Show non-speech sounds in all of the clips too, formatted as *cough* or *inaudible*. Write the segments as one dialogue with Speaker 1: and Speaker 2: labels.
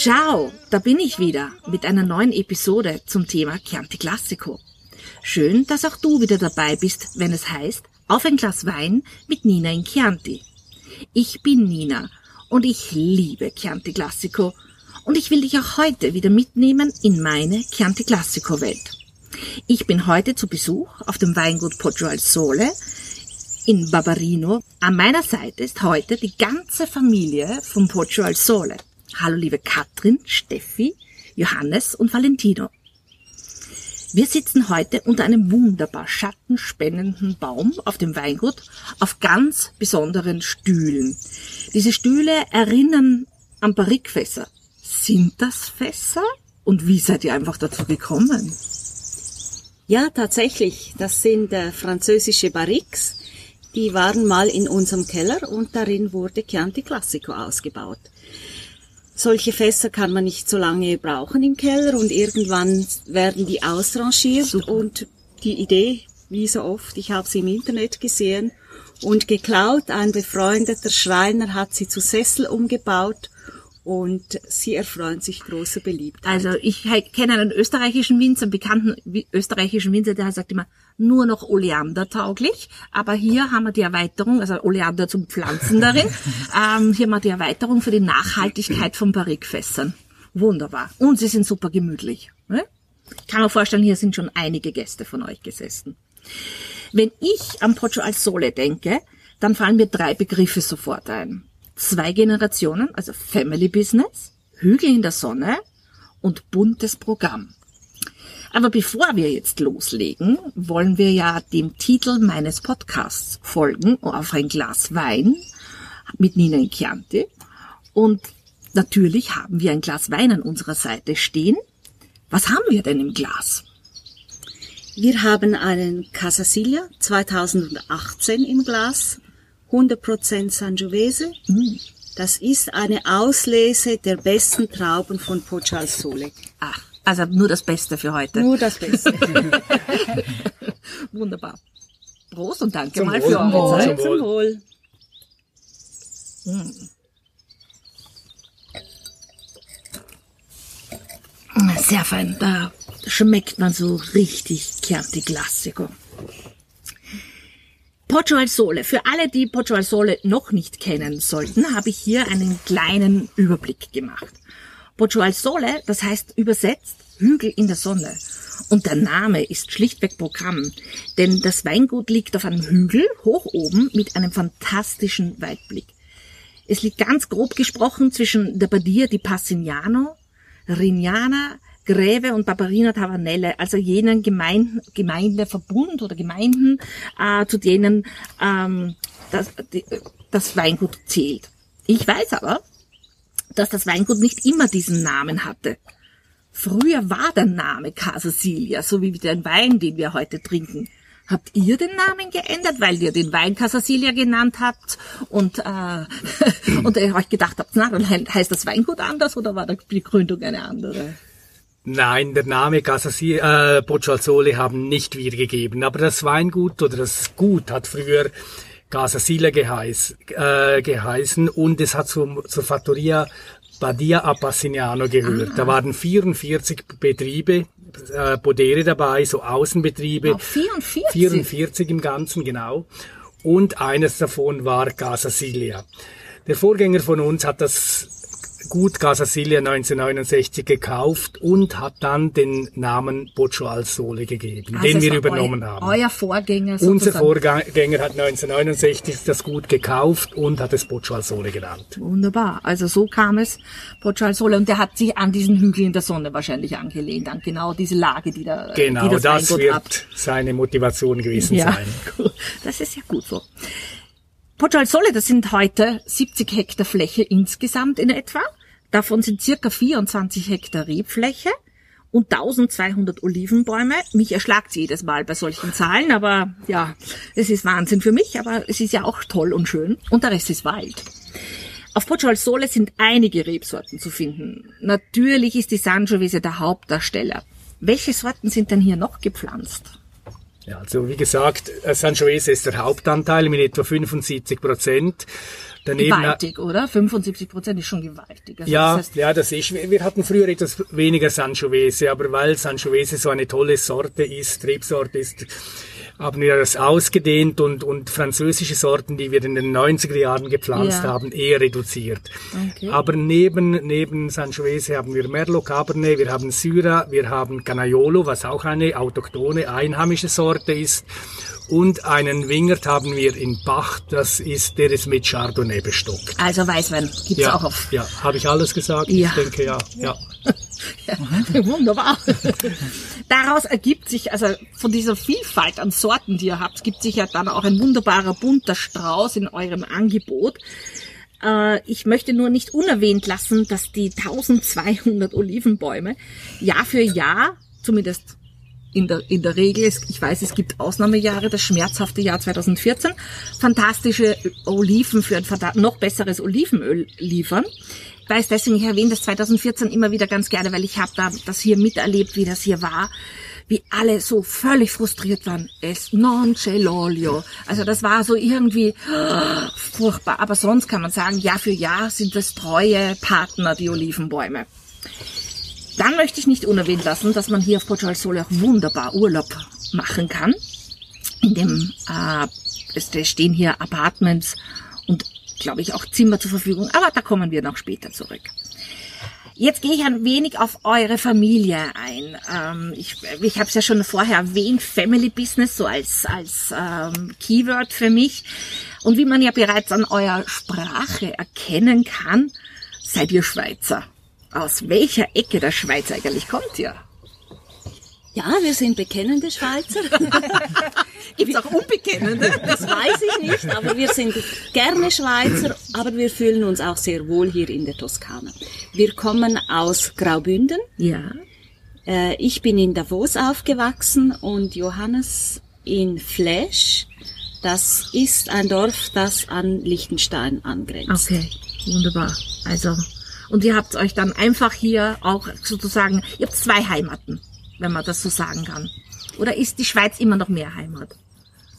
Speaker 1: Ciao, da bin ich wieder mit einer neuen Episode zum Thema Chianti Classico. Schön, dass auch du wieder dabei bist, wenn es heißt, auf ein Glas Wein mit Nina in Chianti. Ich bin Nina und ich liebe Chianti Classico und ich will dich auch heute wieder mitnehmen in meine Chianti Classico Welt. Ich bin heute zu Besuch auf dem Weingut Poggio al Sole in Barbarino. An meiner Seite ist heute die ganze Familie von Poggio al Sole. Hallo liebe Katrin, Steffi, Johannes und Valentino. Wir sitzen heute unter einem wunderbar schattenspendenden Baum auf dem Weingut auf ganz besonderen Stühlen. Diese Stühle erinnern an Barrikfässer. Sind das Fässer? Und wie seid ihr einfach dazu gekommen?
Speaker 2: Ja, tatsächlich. Das sind äh, französische Barriques. Die waren mal in unserem Keller und darin wurde Chianti Classico ausgebaut. Solche Fässer kann man nicht so lange brauchen im Keller und irgendwann werden die ausrangiert Super. und die Idee, wie so oft, ich habe sie im Internet gesehen und geklaut. Ein befreundeter Schreiner hat sie zu Sessel umgebaut und sie erfreuen sich großer Beliebtheit.
Speaker 1: Also ich kenne einen österreichischen Winzer, einen bekannten österreichischen Winzer, der sagt immer, nur noch Oleander tauglich, aber hier haben wir die Erweiterung, also Oleander zum Pflanzen darin, *laughs* ähm, hier haben wir die Erweiterung für die Nachhaltigkeit von Barrikfässern. Wunderbar. Und sie sind super gemütlich. Ne? Ich kann mir vorstellen, hier sind schon einige Gäste von euch gesessen. Wenn ich am Poggio al Sole denke, dann fallen mir drei Begriffe sofort ein zwei Generationen, also Family Business, Hügel in der Sonne und buntes Programm. Aber bevor wir jetzt loslegen, wollen wir ja dem Titel meines Podcasts folgen, auf ein Glas Wein mit Nina in Chianti. Und natürlich haben wir ein Glas Wein an unserer Seite stehen. Was haben wir denn im Glas?
Speaker 2: Wir haben einen Casasilia 2018 im Glas 100% Sangiovese. Mm. Das ist eine Auslese der besten Trauben von Pochal Sole.
Speaker 1: Ach, also nur das Beste für heute.
Speaker 2: Nur das Beste. *laughs*
Speaker 1: Wunderbar. Prost und danke
Speaker 2: Zum
Speaker 1: mal
Speaker 2: Wohl.
Speaker 1: für eure Zeit.
Speaker 2: Zum Wohl.
Speaker 1: Mm. Sehr fein. Da schmeckt man so richtig Chianti Classico. Poggio al Sole. Für alle, die Poggio al Sole noch nicht kennen sollten, habe ich hier einen kleinen Überblick gemacht. Poggio al Sole, das heißt übersetzt Hügel in der Sonne. Und der Name ist schlichtweg Programm, denn das Weingut liegt auf einem Hügel hoch oben mit einem fantastischen Weitblick. Es liegt ganz grob gesprochen zwischen der Badia di Passignano, Rignana, Greve und Barbarina Tavanelle, also jenen Gemeinden, Gemeindeverbund oder Gemeinden, äh, zu denen ähm, das, die, das Weingut zählt. Ich weiß aber, dass das Weingut nicht immer diesen Namen hatte. Früher war der Name Casa Silja, so wie den Wein, den wir heute trinken. Habt ihr den Namen geändert, weil ihr den Wein Casasilia genannt habt und, äh, *laughs* und ihr euch gedacht habt, na, dann heißt das Weingut anders oder war die Gründung eine andere?
Speaker 3: Nein, der Name Casasi, äh, Boccialzole haben nicht wir gegeben, aber das Weingut oder das Gut hat früher Casasile geheiß, äh, geheißen und es hat zum, zur Fattoria Badia Appassignano gehört. Ah. Da waren 44 Betriebe, äh, Podere dabei, so Außenbetriebe.
Speaker 1: Oh, 44?
Speaker 3: 44 im Ganzen, genau. Und eines davon war Casa Silia. Der Vorgänger von uns hat das Gut Casa Silja 1969 gekauft und hat dann den Namen Boccio al Sole gegeben, also den wir übernommen
Speaker 1: eu,
Speaker 3: haben.
Speaker 1: Euer Vorgänger sozusagen.
Speaker 3: Unser Vorgänger hat 1969 das Gut gekauft und hat es Boccio al Sole genannt.
Speaker 1: Wunderbar. Also so kam es Boccio al Sole und der hat sich an diesen Hügel in der Sonne wahrscheinlich angelehnt, an genau diese Lage, die da
Speaker 3: Genau,
Speaker 1: die das,
Speaker 3: das wird
Speaker 1: hat.
Speaker 3: seine Motivation gewesen
Speaker 1: ja,
Speaker 3: sein. *laughs*
Speaker 1: Das ist ja gut so. Poggio al Sole, das sind heute 70 Hektar Fläche insgesamt in etwa. Davon sind circa 24 Hektar Rebfläche und 1200 Olivenbäume. Mich erschlagt jedes Mal bei solchen Zahlen, aber ja, es ist Wahnsinn für mich, aber es ist ja auch toll und schön. Und der Rest ist Wald. Auf Poggio al Sole sind einige Rebsorten zu finden. Natürlich ist die Sangiovese der Hauptdarsteller. Welche Sorten sind denn hier noch gepflanzt?
Speaker 3: Ja, also wie gesagt, äh, Sangiovese ist der Hauptanteil mit etwa 75 Prozent.
Speaker 1: Daneben, gewaltig, oder? 75 Prozent ist schon gewaltig.
Speaker 3: Also ja, das heißt, ja, das ist. Wir hatten früher etwas weniger Sangiovese, aber weil Sangiovese so eine tolle Sorte ist, Rebsorte ist, haben wir das ausgedehnt und, und französische Sorten, die wir in den 90er Jahren gepflanzt ja. haben, eher reduziert. Okay. Aber neben, neben Sangiovese haben wir Merlot Cabernet, wir haben Syrah, wir haben Canaiolo, was auch eine autochtone, einheimische Sorte ist. Und einen Wingert haben wir in Bach, das ist, der ist mit Chardonnay bestockt.
Speaker 1: Also Weißwein gibt's
Speaker 3: ja,
Speaker 1: auch auf.
Speaker 3: Ja, habe ich alles gesagt? Ja. Ich denke ja. ja. *laughs*
Speaker 1: ja wunderbar. Daraus ergibt sich, also von dieser Vielfalt an Sorten, die ihr habt, gibt sich ja dann auch ein wunderbarer bunter Strauß in eurem Angebot. Äh, ich möchte nur nicht unerwähnt lassen, dass die 1200 Olivenbäume Jahr für Jahr, zumindest in der, in der Regel, ich weiß, es gibt Ausnahmejahre, das schmerzhafte Jahr 2014, fantastische Oliven für ein noch besseres Olivenöl liefern. Ich weiß deswegen, ich erwähne das 2014 immer wieder ganz gerne, weil ich habe da das hier miterlebt, wie das hier war, wie alle so völlig frustriert waren. Es non c'è l'olio. Also das war so irgendwie oh, furchtbar. Aber sonst kann man sagen, Jahr für Jahr sind das treue Partner, die Olivenbäume. Dann möchte ich nicht unerwähnt lassen, dass man hier auf Porto Sole auch wunderbar Urlaub machen kann. In dem äh, es stehen hier Apartments und glaube ich auch Zimmer zur Verfügung, aber da kommen wir noch später zurück. Jetzt gehe ich ein wenig auf eure Familie ein. Ähm, ich ich habe es ja schon vorher erwähnt, Family Business so als als ähm, Keyword für mich. Und wie man ja bereits an eurer Sprache erkennen kann, seid ihr Schweizer. Aus welcher Ecke der Schweiz eigentlich kommt ihr?
Speaker 2: Ja, wir sind bekennende Schweizer. *laughs*
Speaker 1: Gibt es auch Unbekennende?
Speaker 2: Das weiß ich nicht, aber wir sind gerne Schweizer, aber wir fühlen uns auch sehr wohl hier in der Toskana. Wir kommen aus Graubünden.
Speaker 1: Ja.
Speaker 2: Äh, ich bin in Davos aufgewachsen und Johannes in Fläsch. Das ist ein Dorf, das an Liechtenstein angrenzt.
Speaker 1: Okay, wunderbar. Also und ihr habt euch dann einfach hier auch sozusagen, ihr habt zwei Heimaten, wenn man das so sagen kann. Oder ist die Schweiz immer noch mehr Heimat?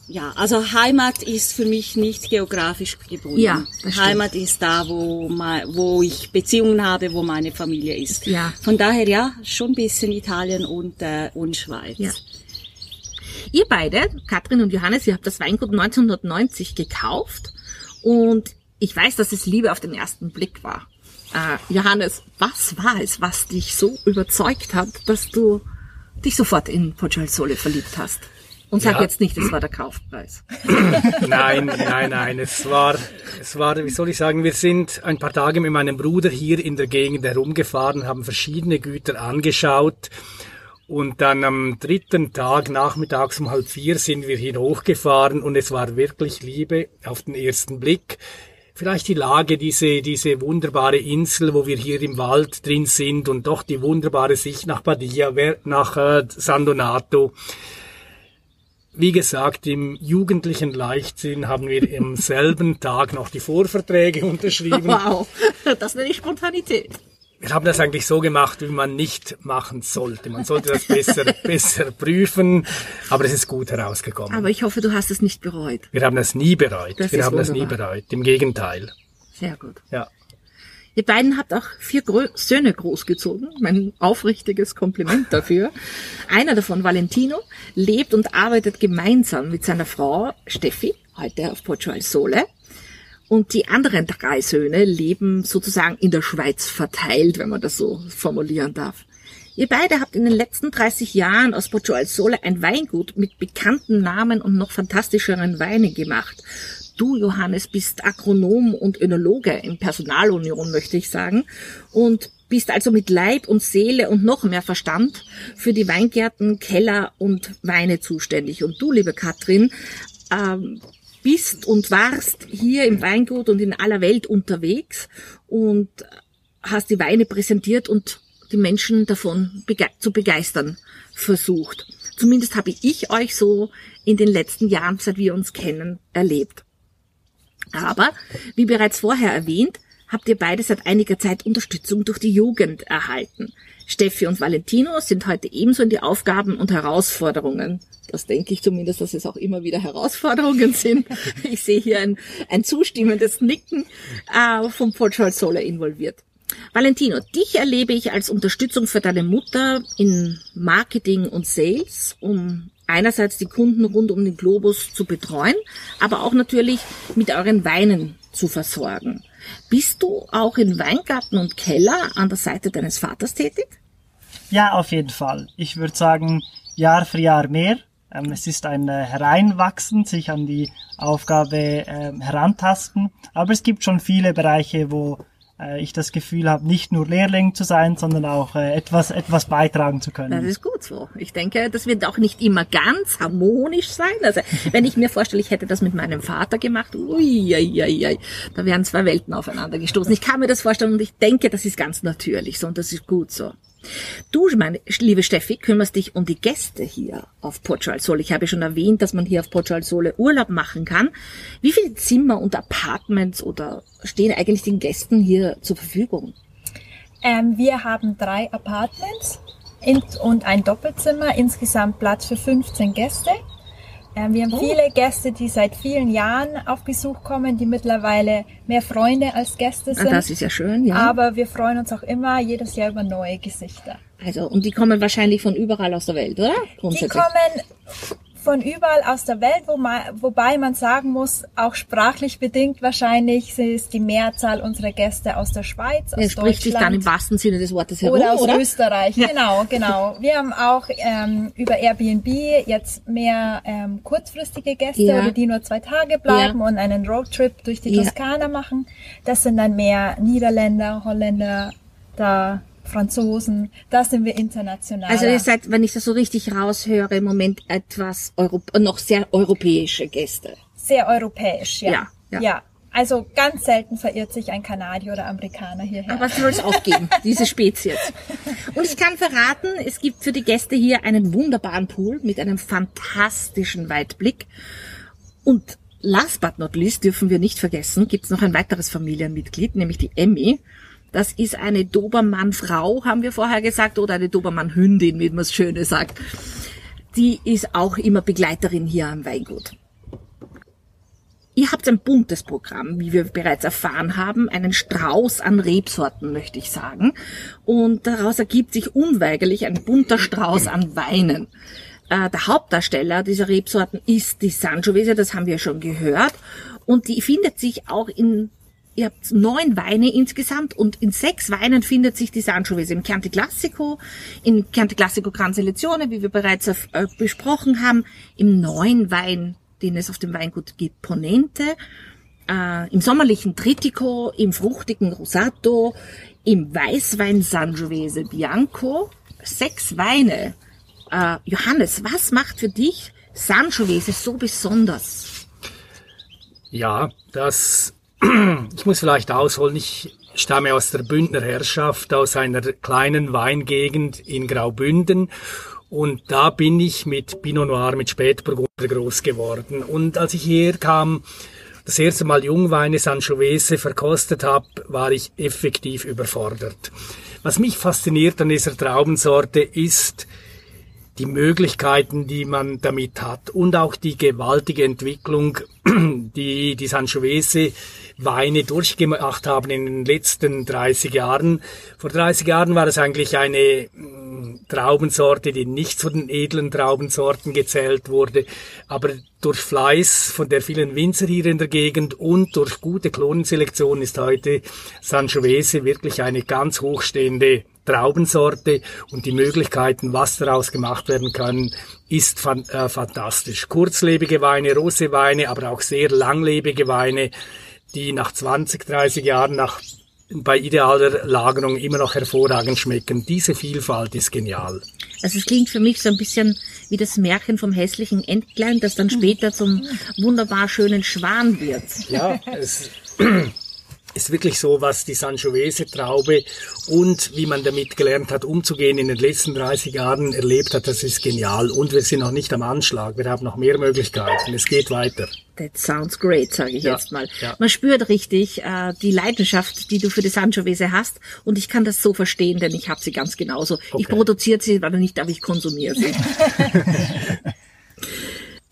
Speaker 2: Ja, also Heimat ist für mich nicht geografisch gebunden. Ja, Heimat ist da, wo, wo ich Beziehungen habe, wo meine Familie ist. Ja. Von daher ja, schon ein bisschen Italien und, äh, und Schweiz. Ja.
Speaker 1: Ihr beide, Katrin und Johannes, ihr habt das Weingut 1990 gekauft und ich weiß, dass es Liebe auf den ersten Blick war. Äh, Johannes, was war es, was dich so überzeugt hat, dass du dich sofort in Poggial Sole verliebt hast? Und sag ja. jetzt nicht, es war der Kaufpreis. *laughs*
Speaker 3: nein, nein, nein. Es war, es war, wie soll ich sagen, wir sind ein paar Tage mit meinem Bruder hier in der Gegend herumgefahren, haben verschiedene Güter angeschaut. Und dann am dritten Tag, nachmittags um halb vier, sind wir hier hochgefahren und es war wirklich Liebe auf den ersten Blick vielleicht die Lage, diese, diese wunderbare Insel, wo wir hier im Wald drin sind und doch die wunderbare Sicht nach Badia, nach äh, San Donato. Wie gesagt, im jugendlichen Leichtsinn haben wir am selben Tag noch die Vorverträge unterschrieben. *laughs*
Speaker 1: Wow, das nenne ich Spontanität
Speaker 3: wir haben das eigentlich so gemacht, wie man nicht machen sollte. Man sollte das besser, *laughs* besser prüfen, aber es ist gut herausgekommen.
Speaker 1: Aber ich hoffe, du hast es nicht bereut.
Speaker 3: Wir haben das nie bereut. Das wir haben wunderbar. das nie bereut. Im Gegenteil.
Speaker 1: Sehr gut.
Speaker 3: Ja.
Speaker 1: Ihr beiden habt auch vier Gro Söhne großgezogen. Mein aufrichtiges Kompliment *laughs* dafür. Einer davon, Valentino, lebt und arbeitet gemeinsam mit seiner Frau Steffi, heute auf Portugal Sole. Und die anderen drei Söhne leben sozusagen in der Schweiz verteilt, wenn man das so formulieren darf. Ihr beide habt in den letzten 30 Jahren aus Poggio al Sole ein Weingut mit bekannten Namen und noch fantastischeren Weinen gemacht. Du, Johannes, bist Agronom und Önologe in Personalunion, möchte ich sagen, und bist also mit Leib und Seele und noch mehr Verstand für die Weingärten, Keller und Weine zuständig. Und du, liebe Katrin, ähm, bist und warst hier im Weingut und in aller Welt unterwegs und hast die Weine präsentiert und die Menschen davon bege zu begeistern versucht. Zumindest habe ich euch so in den letzten Jahren, seit wir uns kennen, erlebt. Aber, wie bereits vorher erwähnt, habt ihr beide seit einiger Zeit Unterstützung durch die Jugend erhalten. Steffi und Valentino sind heute ebenso in die Aufgaben und Herausforderungen. Das denke ich zumindest, dass es auch immer wieder Herausforderungen *laughs* sind. Ich sehe hier ein, ein zustimmendes Nicken äh, vom Paul Solar involviert. Valentino, dich erlebe ich als Unterstützung für deine Mutter in Marketing und Sales, um einerseits die Kunden rund um den Globus zu betreuen, aber auch natürlich mit euren Weinen zu versorgen. Bist du auch in Weingarten und Keller an der Seite deines Vaters tätig?
Speaker 4: Ja, auf jeden Fall. Ich würde sagen, Jahr für Jahr mehr. Ähm, es ist ein äh, Hereinwachsen, sich an die Aufgabe äh, herantasten. Aber es gibt schon viele Bereiche, wo ich das Gefühl habe, nicht nur Lehrling zu sein, sondern auch äh, etwas, etwas beitragen zu können.
Speaker 1: Das ist gut so. Ich denke, das wird auch nicht immer ganz harmonisch sein. Also wenn ich mir vorstelle, ich hätte das mit meinem Vater gemacht, ui, ui, ui, da wären zwei Welten aufeinander gestoßen. Ich kann mir das vorstellen und ich denke, das ist ganz natürlich so und das ist gut so. Du, meine liebe Steffi, kümmerst dich um die Gäste hier auf Portugal Sole. Ich habe schon erwähnt, dass man hier auf Portugal Sole Urlaub machen kann. Wie viele Zimmer und Apartments oder stehen eigentlich den Gästen hier zur Verfügung?
Speaker 5: Ähm, wir haben drei Apartments und ein Doppelzimmer, insgesamt Platz für 15 Gäste. Ähm, wir haben oh. viele Gäste, die seit vielen Jahren auf Besuch kommen, die mittlerweile mehr Freunde als Gäste sind.
Speaker 1: Ah, das ist ja schön, ja.
Speaker 5: Aber wir freuen uns auch immer jedes Jahr über neue Gesichter.
Speaker 1: Also, und die kommen wahrscheinlich von überall aus der Welt, oder?
Speaker 5: Die kommen von überall aus der Welt, wo man, wobei man sagen muss, auch sprachlich bedingt wahrscheinlich ist die Mehrzahl unserer Gäste aus der Schweiz, aus
Speaker 1: er spricht sich dann im wahrsten Sinne des Wortes herum,
Speaker 5: oder aus
Speaker 1: oder?
Speaker 5: Österreich. Ja. Genau, genau. Wir haben auch ähm, über Airbnb jetzt mehr ähm, kurzfristige Gäste, ja. die nur zwei Tage bleiben ja. und einen Roadtrip durch die Toskana machen. Das sind dann mehr Niederländer, Holländer, da Franzosen, da sind wir international.
Speaker 1: Also ihr seid, wenn ich das so richtig raushöre, im Moment etwas Europ noch sehr europäische Gäste.
Speaker 5: Sehr europäisch, ja.
Speaker 1: Ja,
Speaker 5: ja. ja. Also ganz selten verirrt sich ein Kanadier oder Amerikaner hierher.
Speaker 1: Aber es soll es auch geben, diese Spezies. *laughs* Und ich kann verraten, es gibt für die Gäste hier einen wunderbaren Pool mit einem fantastischen Weitblick. Und last but not least dürfen wir nicht vergessen, gibt es noch ein weiteres Familienmitglied, nämlich die Emmy. Das ist eine Dobermann-Frau, haben wir vorher gesagt, oder eine Dobermann-Hündin, wie man es schöne sagt. Die ist auch immer Begleiterin hier am Weingut. Ihr habt ein buntes Programm, wie wir bereits erfahren haben, einen Strauß an Rebsorten, möchte ich sagen. Und daraus ergibt sich unweigerlich ein bunter Strauß an Weinen. Äh, der Hauptdarsteller dieser Rebsorten ist die Sangiovese, das haben wir schon gehört. Und die findet sich auch in ihr habt neun Weine insgesamt und in sechs Weinen findet sich die Sangiovese im Chianti Classico, im Chianti Classico Gran Selezione, wie wir bereits äh, besprochen haben, im neuen Wein, den es auf dem Weingut gibt, Ponente, äh, im sommerlichen Tritico, im fruchtigen Rosato, im Weißwein Sangiovese Bianco. Sechs Weine. Äh, Johannes, was macht für dich Sangiovese so besonders?
Speaker 3: Ja, das *clears throat* ich muss vielleicht ausholen, ich stamme aus der Bündner Herrschaft, aus einer kleinen Weingegend in Graubünden. Und da bin ich mit Pinot Noir, mit Spätburgunder groß geworden. Und als ich hierher kam, das erste Mal Jungweine Sangiovese verkostet habe, war ich effektiv überfordert. Was mich fasziniert an dieser Traubensorte ist, die Möglichkeiten, die man damit hat und auch die gewaltige Entwicklung, *clears throat* die die Sangiovese Weine durchgemacht haben in den letzten 30 Jahren. Vor 30 Jahren war es eigentlich eine mm, Traubensorte, die nicht zu den edlen Traubensorten gezählt wurde, aber durch Fleiß von der vielen Winzer hier in der Gegend und durch gute Klonenselektion ist heute Sangiovese wirklich eine ganz hochstehende Traubensorte und die Möglichkeiten, was daraus gemacht werden kann, ist fan äh, fantastisch. Kurzlebige Weine, Roseweine, aber auch sehr langlebige Weine, die nach 20, 30 Jahren nach bei idealer Lagerung immer noch hervorragend schmecken. Diese Vielfalt ist genial.
Speaker 1: Also es klingt für mich so ein bisschen wie das Märchen vom hässlichen Entlein, das dann später zum wunderbar schönen Schwan wird.
Speaker 3: Ja, es, ist wirklich so, was die Sangiovese-Traube und wie man damit gelernt hat, umzugehen in den letzten 30 Jahren erlebt hat, das ist genial. Und wir sind noch nicht am Anschlag. Wir haben noch mehr Möglichkeiten. Es geht weiter.
Speaker 1: That sounds great, sage ich ja, jetzt mal. Ja. Man spürt richtig äh, die Leidenschaft, die du für die Sangiovese hast. Und ich kann das so verstehen, denn ich habe sie ganz genauso. Okay. Ich produziere sie, aber nicht, aber ich konsumiere sie. *laughs* *laughs*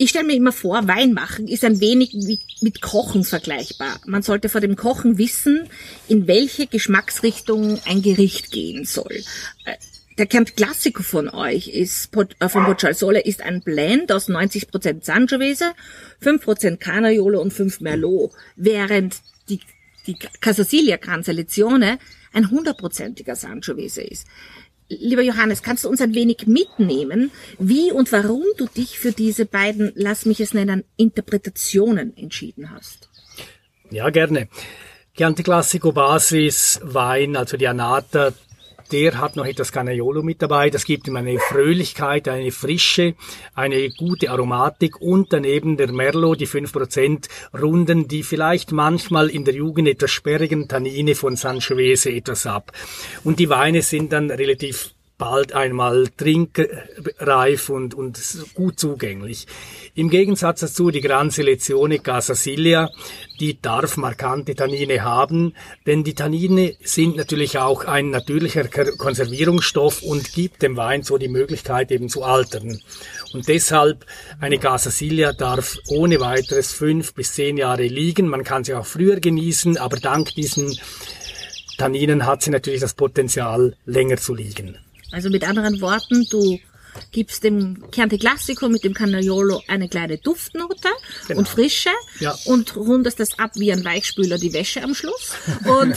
Speaker 1: Ich stelle mir immer vor, Wein machen ist ein wenig mit Kochen vergleichbar. Man sollte vor dem Kochen wissen, in welche Geschmacksrichtung ein Gericht gehen soll. Äh, der Camp Classico von euch ist, äh, von Sole ist ein Blend aus 90% Sangiovese, 5% Canaiolo und 5 Merlot, während die, die Casasilia Canzelezione ein hundertprozentiger Sangiovese ist. Lieber Johannes, kannst du uns ein wenig mitnehmen, wie und warum du dich für diese beiden, lass mich es nennen, Interpretationen entschieden hast?
Speaker 3: Ja, gerne. Chianti Classico Basis Wein, also die Anata, der hat noch etwas Canaiolo mit dabei. Das gibt ihm eine Fröhlichkeit, eine Frische, eine gute Aromatik und daneben der Merlot, die 5% Runden, die vielleicht manchmal in der Jugend etwas sperrigen Tannine von Sangiovese etwas ab. Und die Weine sind dann relativ bald einmal trinkreif und, und gut zugänglich. Im Gegensatz dazu die Gran Selezione Casasilia, die darf markante Tannine haben, denn die Tannine sind natürlich auch ein natürlicher Konservierungsstoff und gibt dem Wein so die Möglichkeit eben zu altern. Und deshalb eine Casasilia darf ohne weiteres fünf bis zehn Jahre liegen. Man kann sie auch früher genießen, aber dank diesen Tanninen hat sie natürlich das Potenzial, länger zu liegen.
Speaker 1: Also mit anderen Worten, du gibst dem Chianti Classico mit dem Canaiolo eine kleine Duftnote genau. und Frische ja. und rundest das ab wie ein Weichspüler die Wäsche am Schluss und,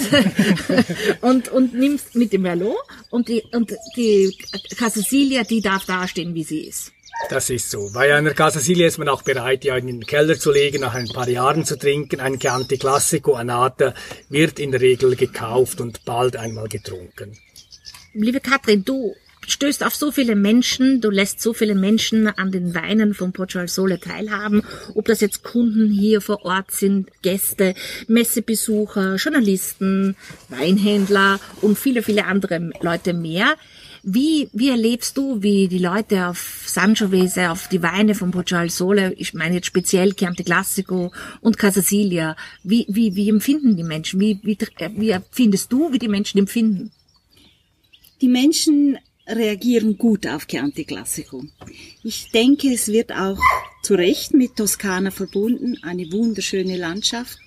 Speaker 1: *laughs* und, und nimmst mit dem Merlot und die, und die Casasilia, die darf dastehen, wie sie ist.
Speaker 3: Das ist so. Bei einer Casasilia ist man auch bereit, die in den Keller zu legen, nach ein paar Jahren zu trinken. Ein Chianti Classico Anata wird in der Regel gekauft und bald einmal getrunken
Speaker 1: liebe Katrin, du stößt auf so viele Menschen, du lässt so viele Menschen an den Weinen von Poggio Sole teilhaben, ob das jetzt Kunden hier vor Ort sind, Gäste, Messebesucher, Journalisten, Weinhändler und viele, viele andere Leute mehr. Wie, wie erlebst du, wie die Leute auf Sangiovese, auf die Weine von Poggio Sole, ich meine jetzt speziell Chianti Classico und Casasilia, wie, wie, wie empfinden die Menschen? Wie, wie, wie findest du, wie die Menschen empfinden?
Speaker 2: Die Menschen reagieren gut auf Chianti Classico. Ich denke, es wird auch zu Recht mit Toskana verbunden, eine wunderschöne Landschaft,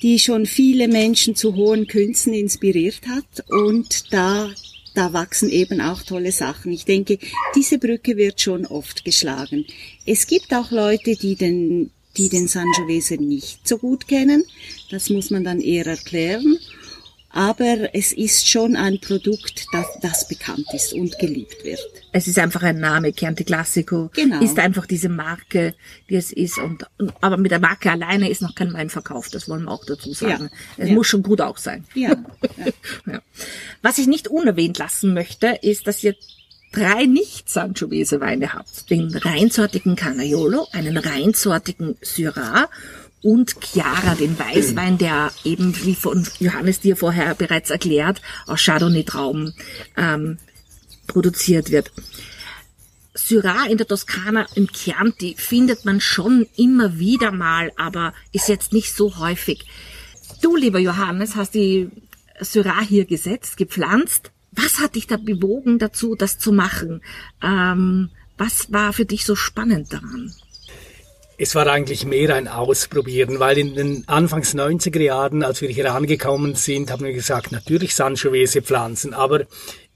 Speaker 2: die schon viele Menschen zu hohen Künsten inspiriert hat und da da wachsen eben auch tolle Sachen. Ich denke, diese Brücke wird schon oft geschlagen. Es gibt auch Leute, die den, die den Sangiovese nicht so gut kennen. Das muss man dann eher erklären aber es ist schon ein Produkt, das, das bekannt ist und geliebt wird.
Speaker 1: Es ist einfach ein Name, Chianti Classico. Genau. Ist einfach diese Marke, die es ist. Und, aber mit der Marke alleine ist noch kein Wein verkauft, das wollen wir auch dazu sagen. Ja. Es ja. muss schon gut auch sein. *laughs* Ja. ja. Was ich nicht unerwähnt lassen möchte, ist, dass ihr drei Nicht-Sangiovese-Weine habt. Den reinsortigen Canaiolo, einen reinsortigen Syrah und Chiara, den Weißwein, der eben, wie von Johannes dir vorher bereits erklärt, aus Chardonnay-Trauben ähm, produziert wird. Syrah in der Toskana im Chianti findet man schon immer wieder mal, aber ist jetzt nicht so häufig. Du, lieber Johannes, hast die Syrah hier gesetzt, gepflanzt. Was hat dich da bewogen dazu, das zu machen? Ähm, was war für dich so spannend daran?
Speaker 3: Es war eigentlich mehr ein Ausprobieren, weil in den Anfangs 90er Jahren, als wir hier angekommen sind, haben wir gesagt, natürlich Sangiovese pflanzen, aber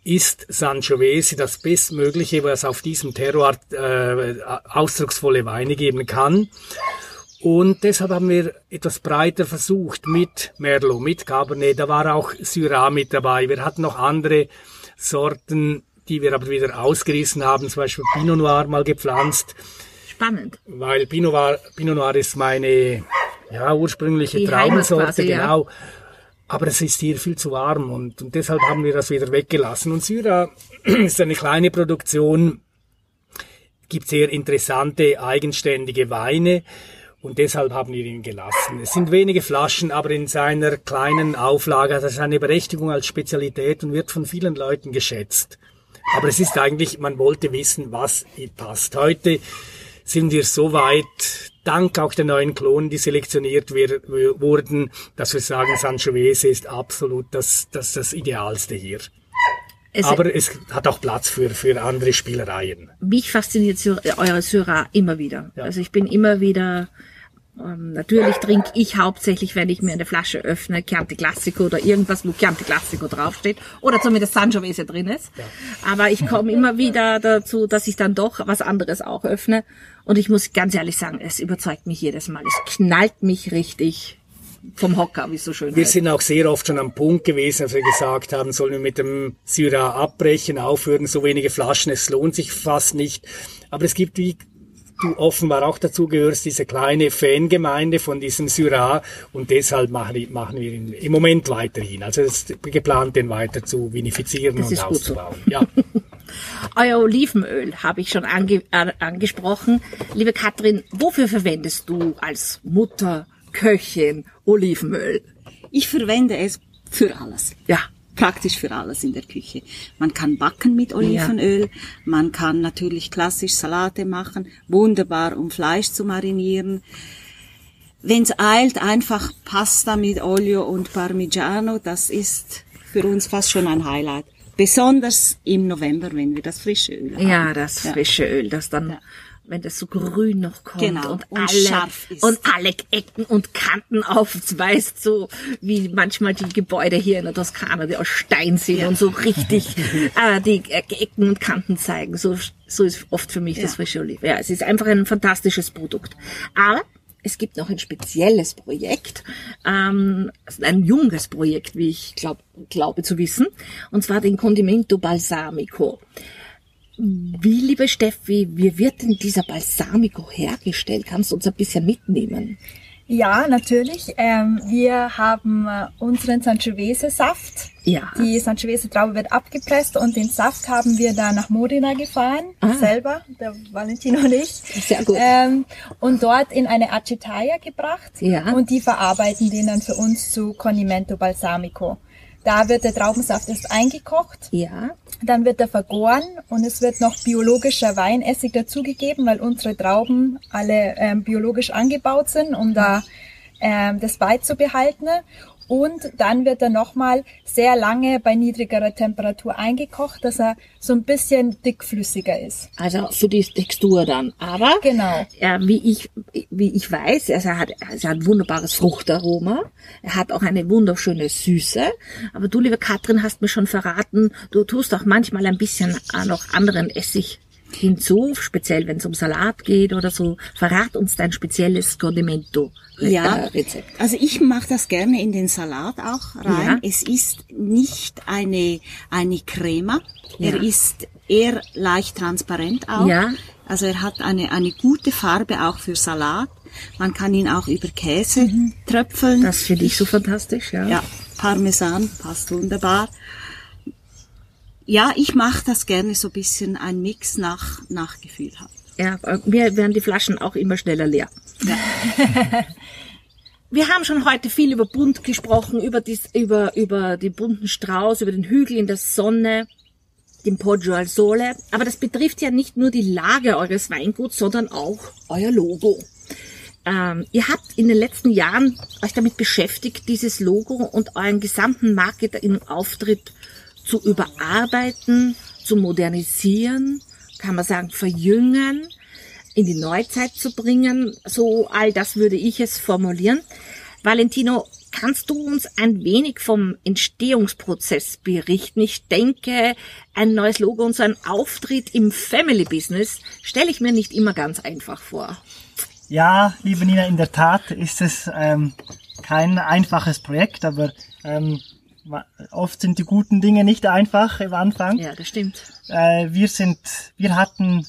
Speaker 3: ist Sangiovese das Bestmögliche, was auf diesem Terroir äh, ausdrucksvolle Weine geben kann? Und deshalb haben wir etwas breiter versucht mit Merlot, mit Cabernet. Da war auch Syrah mit dabei. Wir hatten noch andere Sorten, die wir aber wieder ausgerissen haben, zum Beispiel Pinot Noir mal gepflanzt.
Speaker 1: Spannend.
Speaker 3: Weil Pinot Noir, Pinot Noir ist meine ja, ursprüngliche Die Traubensorte, quasi, genau. Ja. Aber es ist hier viel zu warm und, und deshalb haben wir das wieder weggelassen. Und Syrah *clears throat* ist eine kleine Produktion, gibt sehr interessante, eigenständige Weine. Und deshalb haben wir ihn gelassen. Es sind wenige Flaschen, aber in seiner kleinen Auflage hat er seine Berechtigung als Spezialität und wird von vielen Leuten geschätzt. Aber es ist eigentlich, man wollte wissen, was passt. Heute sind wir so weit, dank auch der neuen Klonen, die selektioniert wurden, dass wir sagen, Sangiovese ist absolut das, das, das Idealste hier. Es Aber es hat auch Platz für, für andere Spielereien.
Speaker 1: Mich fasziniert euer Syrah immer wieder. Ja. Also ich bin immer wieder ähm, natürlich trinke ich hauptsächlich, wenn ich mir eine Flasche öffne, Chianti Classico oder irgendwas, wo Chianti Classico draufsteht. Oder zumindest Sangiovese drin ist. Ja. Aber ich komme immer wieder dazu, dass ich dann doch was anderes auch öffne. Und ich muss ganz ehrlich sagen, es überzeugt mich jedes Mal. Es knallt mich richtig vom Hocker, wie es so schön
Speaker 3: Wir heißt. sind auch sehr oft schon am Punkt gewesen, als wir gesagt haben, sollen wir mit dem Syrah abbrechen, aufhören, so wenige Flaschen, es lohnt sich fast nicht. Aber es gibt, wie du offenbar auch dazu gehörst, diese kleine Fangemeinde von diesem Syrah und deshalb machen, machen wir ihn im Moment weiterhin. Also es ist geplant, den weiter zu vinifizieren das und auszubauen. So. Ja. *laughs*
Speaker 1: Euer Olivenöl habe ich schon ange äh, angesprochen. Liebe Katrin, wofür verwendest du als Mutter, Köchin Olivenöl?
Speaker 2: Ich verwende es für alles.
Speaker 1: Ja
Speaker 2: praktisch für alles in der Küche. Man kann backen mit Olivenöl, ja. man kann natürlich klassisch Salate machen, wunderbar, um Fleisch zu marinieren. Wenn's eilt, einfach Pasta mit Olio und Parmigiano, das ist für uns fast schon ein Highlight. Besonders im November, wenn wir das frische Öl haben.
Speaker 1: Ja, das frische Öl, das dann ja wenn das so grün noch kommt
Speaker 2: genau,
Speaker 1: und,
Speaker 2: und
Speaker 1: alle und alle Ecken und Kanten aufweist, so wie manchmal die Gebäude hier in der Toskana, die aus Stein sind ja. und so richtig *laughs* äh, die Ecken und Kanten zeigen. So, so ist oft für mich ja. das frische Olive. Ja, es ist einfach ein fantastisches Produkt. Aber es gibt noch ein spezielles Projekt, ähm, ein junges Projekt, wie ich glaub, glaube zu wissen, und zwar den Condimento Balsamico. Wie, liebe Steffi, wie wird denn dieser Balsamico hergestellt? Kannst du uns ein bisschen mitnehmen?
Speaker 5: Ja, natürlich. Ähm, wir haben äh, unseren Sangiovese-Saft.
Speaker 1: Ja.
Speaker 5: Die Sangiovese-Traube wird abgepresst und den Saft haben wir da nach Modena gefahren, ah. selber, der Valentino und ich.
Speaker 1: Sehr gut.
Speaker 5: Ähm, und dort in eine Acetaia gebracht.
Speaker 1: Ja.
Speaker 5: Und die verarbeiten den dann für uns zu Condimento Balsamico. Da wird der Traubensaft erst eingekocht.
Speaker 1: Ja.
Speaker 5: Dann wird er vergoren und es wird noch biologischer Weinessig dazugegeben, weil unsere Trauben alle ähm, biologisch angebaut sind, um da ähm, das beizubehalten und dann wird er nochmal sehr lange bei niedrigerer Temperatur eingekocht, dass er so ein bisschen dickflüssiger ist.
Speaker 1: Also für die Textur dann. Aber
Speaker 5: genau.
Speaker 1: äh, wie ich wie ich weiß, also er hat also er hat ein wunderbares Fruchtaroma. Er hat auch eine wunderschöne Süße. Aber du, liebe Katrin, hast mir schon verraten, du tust auch manchmal ein bisschen äh, noch anderen Essig hinzu, speziell wenn es um Salat geht oder so. Verrat uns dein spezielles Condimento.
Speaker 2: Ja, Rezept. also ich mache das gerne in den Salat auch rein. Ja. Es ist nicht eine eine Crema. Ja. Er ist eher leicht transparent auch.
Speaker 1: Ja.
Speaker 2: Also er hat eine eine gute Farbe auch für Salat. Man kann ihn auch über Käse mhm. tröpfeln.
Speaker 1: Das finde ich so fantastisch, ja.
Speaker 2: Ja, Parmesan passt wunderbar. Ja, ich mache das gerne so ein bisschen ein Mix nach, nach Gefühl haben.
Speaker 1: Ja, mir werden die Flaschen auch immer schneller leer. Ja. *laughs* Wir haben schon heute viel über bunt gesprochen, über, dies, über, über den bunten Strauß, über den Hügel in der Sonne, den Poggio al Sole. Aber das betrifft ja nicht nur die Lage eures Weinguts, sondern auch euer Logo. Ähm, ihr habt in den letzten Jahren euch damit beschäftigt, dieses Logo und euren gesamten Marketing-Auftritt zu überarbeiten, zu modernisieren, kann man sagen, verjüngen, in die Neuzeit zu bringen. So all das würde ich es formulieren. Valentino, kannst du uns ein wenig vom Entstehungsprozess berichten? Ich denke, ein neues Logo und so ein Auftritt im Family Business stelle ich mir nicht immer ganz einfach vor.
Speaker 4: Ja, liebe Nina, in der Tat ist es ähm, kein einfaches Projekt, aber ähm, oft sind die guten Dinge nicht einfach im Anfang.
Speaker 1: Ja, das stimmt.
Speaker 4: Äh, wir sind, wir hatten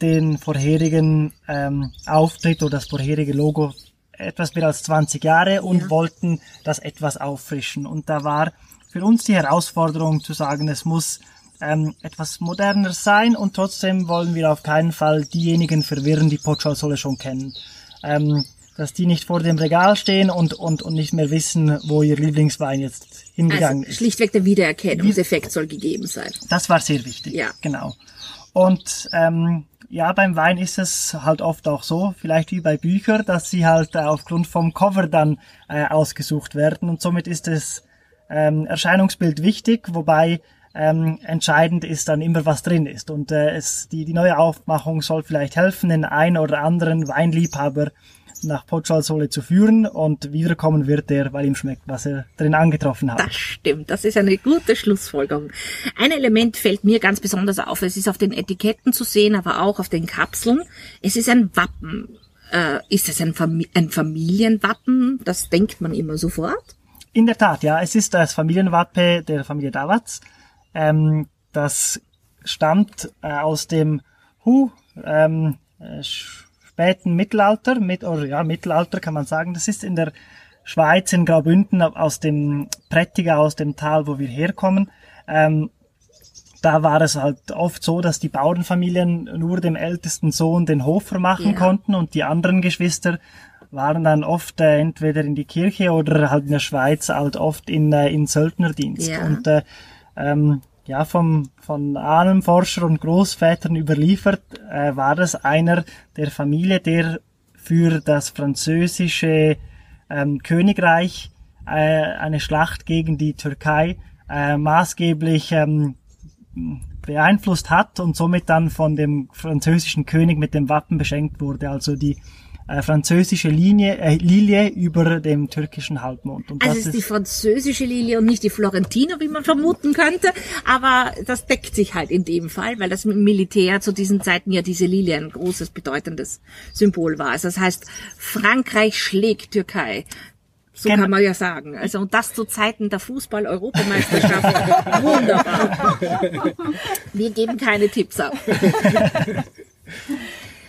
Speaker 4: den vorherigen ähm, Auftritt oder das vorherige Logo etwas mehr als 20 Jahre und ja. wollten das etwas auffrischen. Und da war für uns die Herausforderung zu sagen, es muss ähm, etwas moderner sein und trotzdem wollen wir auf keinen Fall diejenigen verwirren, die Pocho Sole schon kennen. Ähm, dass die nicht vor dem Regal stehen und, und, und nicht mehr wissen, wo ihr Lieblingswein jetzt hingegangen
Speaker 1: also, ist. Schlichtweg der Wiedererkennungseffekt soll gegeben sein.
Speaker 4: Das war sehr wichtig.
Speaker 1: Ja.
Speaker 4: Genau. Und ähm, ja, beim Wein ist es halt oft auch so, vielleicht wie bei Büchern, dass sie halt äh, aufgrund vom Cover dann äh, ausgesucht werden und somit ist das ähm, Erscheinungsbild wichtig, wobei ähm, entscheidend ist dann immer, was drin ist. Und äh, es, die, die neue Aufmachung soll vielleicht helfen, den ein oder anderen Weinliebhaber nach Potschalsole zu führen und wiederkommen wird er, weil ihm schmeckt, was er drin angetroffen hat.
Speaker 1: Das stimmt, das ist eine gute Schlussfolgerung. Ein Element fällt mir ganz besonders auf. Es ist auf den Etiketten zu sehen, aber auch auf den Kapseln. Es ist ein Wappen. Äh, ist es ein, Fam ein Familienwappen? Das denkt man immer sofort.
Speaker 4: In der Tat, ja. Es ist das Familienwappe der Familie Davatz. Ähm, das stammt äh, aus dem Hu, ähm, äh, späten Mittelalter, mit, oder ja, Mittelalter kann man sagen. Das ist in der Schweiz, in Graubünden, aus dem Prättiger, aus dem Tal, wo wir herkommen. Ähm, da war es halt oft so, dass die Bauernfamilien nur dem ältesten Sohn den Hof vermachen ja. konnten und die anderen Geschwister waren dann oft äh, entweder in die Kirche oder halt in der Schweiz halt oft in, äh, in Söldnerdienst. Ja. Und äh, ähm, ja, vom, von Ahnenforscher und Großvätern überliefert, äh, war das einer der Familie, der für das französische ähm, Königreich äh, eine Schlacht gegen die Türkei äh, maßgeblich ähm, beeinflusst hat und somit dann von dem französischen König mit dem Wappen beschenkt wurde. Also die äh, französische Linie, äh, Lilie über dem türkischen Halbmond.
Speaker 1: Und also es ist die französische Lilie und nicht die Florentiner, wie man vermuten könnte, aber das deckt sich halt in dem Fall, weil das Militär zu diesen Zeiten ja diese Lilie ein großes, bedeutendes Symbol war. Also das heißt, Frankreich schlägt Türkei. So genau. kann man ja sagen. Also und das zu Zeiten der Fußball-Europameisterschaft. *laughs* Wunderbar. Wir geben keine Tipps ab. *laughs*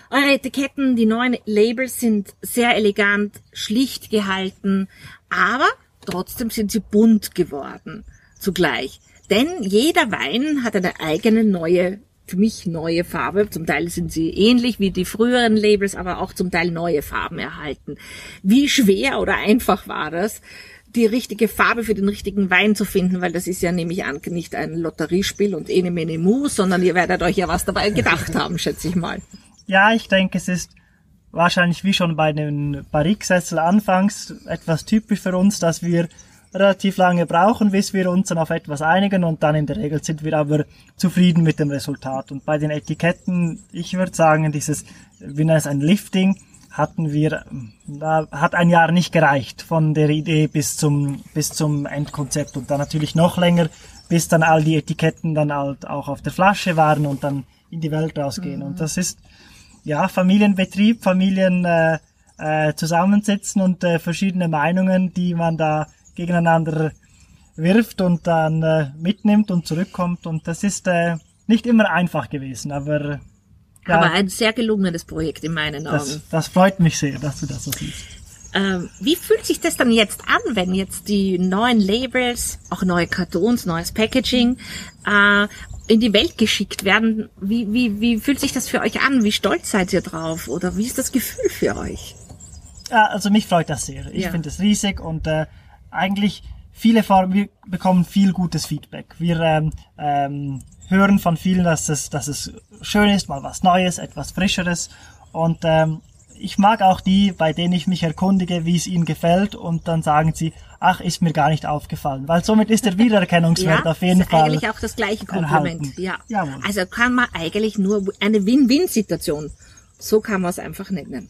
Speaker 1: Eure Etiketten, die neuen Labels sind sehr elegant, schlicht gehalten, aber trotzdem sind sie bunt geworden zugleich. Denn jeder Wein hat eine eigene neue, für mich neue Farbe. Zum Teil sind sie ähnlich wie die früheren Labels, aber auch zum Teil neue Farben erhalten. Wie schwer oder einfach war das? die richtige Farbe für den richtigen Wein zu finden, weil das ist ja nämlich nicht ein Lotteriespiel und ene mene mu, sondern ihr werdet euch ja was dabei gedacht haben, schätze ich mal.
Speaker 4: Ja, ich denke, es ist wahrscheinlich wie schon bei den Barrique-Sessel anfangs etwas typisch für uns, dass wir relativ lange brauchen, bis wir uns dann auf etwas einigen und dann in der Regel sind wir aber zufrieden mit dem Resultat. Und bei den Etiketten, ich würde sagen, dieses, wie nennt es ein Lifting, hatten wir, da hat ein Jahr nicht gereicht von der Idee bis zum, bis zum Endkonzept und dann natürlich noch länger, bis dann all die Etiketten dann halt auch auf der Flasche waren und dann in die Welt rausgehen. Mhm. Und das ist, ja, Familienbetrieb, Familien äh, äh, zusammensitzen und äh, verschiedene Meinungen, die man da gegeneinander wirft und dann äh, mitnimmt und zurückkommt. Und das ist äh, nicht immer einfach gewesen, aber
Speaker 1: ja, aber ein sehr gelungenes Projekt in meinen Augen.
Speaker 4: Das, das freut mich sehr, dass du das so siehst.
Speaker 1: Ähm, wie fühlt sich das dann jetzt an, wenn jetzt die neuen Labels, auch neue Kartons, neues Packaging äh, in die Welt geschickt werden. Wie, wie, wie fühlt sich das für euch an? Wie stolz seid ihr drauf? Oder wie ist das Gefühl für euch?
Speaker 4: Ja, also mich freut das sehr. Ich ja. finde es riesig und äh, eigentlich viele Farben, wir bekommen viel gutes Feedback. Wir ähm, ähm, hören von vielen, dass es, dass es schön ist, mal was Neues, etwas Frischeres. Und ähm, ich mag auch die, bei denen ich mich erkundige, wie es ihnen gefällt und dann sagen sie, ach, ist mir gar nicht aufgefallen. Weil somit ist der *laughs* Wiedererkennungswert ja, auf jeden ist Fall.
Speaker 1: eigentlich auch das gleiche Kompliment. Ja. Jawohl. Also kann man eigentlich nur eine Win-Win-Situation. So kann man es einfach nennen.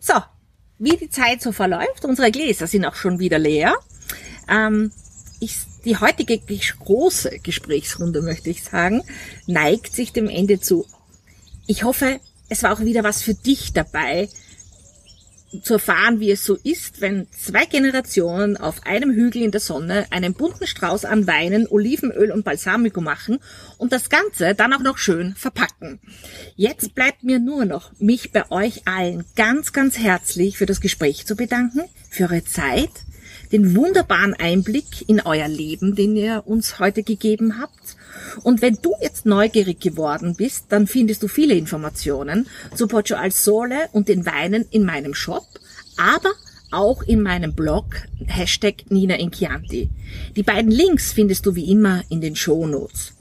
Speaker 1: So, wie die Zeit so verläuft, unsere Gläser sind auch schon wieder leer. Ähm, ich, die heutige große Gesprächsrunde, möchte ich sagen, neigt sich dem Ende zu. Ich hoffe, es war auch wieder was für dich dabei, zu erfahren, wie es so ist, wenn zwei Generationen auf einem Hügel in der Sonne einen bunten Strauß an Weinen, Olivenöl und Balsamico machen und das Ganze dann auch noch schön verpacken. Jetzt bleibt mir nur noch, mich bei euch allen ganz, ganz herzlich für das Gespräch zu bedanken, für eure Zeit, den wunderbaren Einblick in euer Leben, den ihr uns heute gegeben habt und wenn du jetzt neugierig geworden bist, dann findest du viele Informationen zu Poggio al Sole und den Weinen in meinem Shop, aber auch in meinem Blog Hashtag Nina Inchianti. Die beiden Links findest du wie immer in den Shownotes.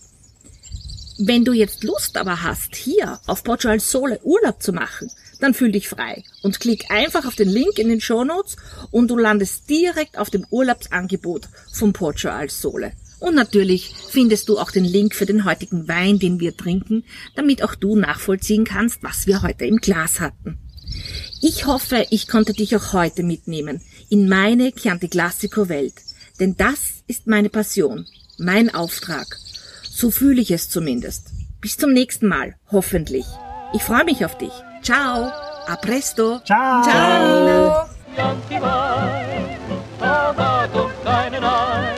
Speaker 1: Wenn du jetzt Lust aber hast, hier auf Portugal Sole Urlaub zu machen, dann fühl dich frei und klick einfach auf den Link in den Shownotes und du landest direkt auf dem Urlaubsangebot von Portugal Sole. Und natürlich findest du auch den Link für den heutigen Wein, den wir trinken, damit auch du nachvollziehen kannst, was wir heute im Glas hatten. Ich hoffe, ich konnte dich auch heute mitnehmen in meine Chianti Classico Welt, denn das ist meine Passion, mein Auftrag so fühle ich es zumindest. Bis zum nächsten Mal, hoffentlich. Ich freue mich auf dich. Ciao. A presto.
Speaker 4: Ciao.
Speaker 1: Ciao. Ciao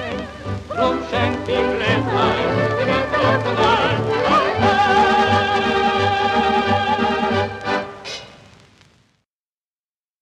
Speaker 1: drum schenkt die Gläslein, die Gläslein,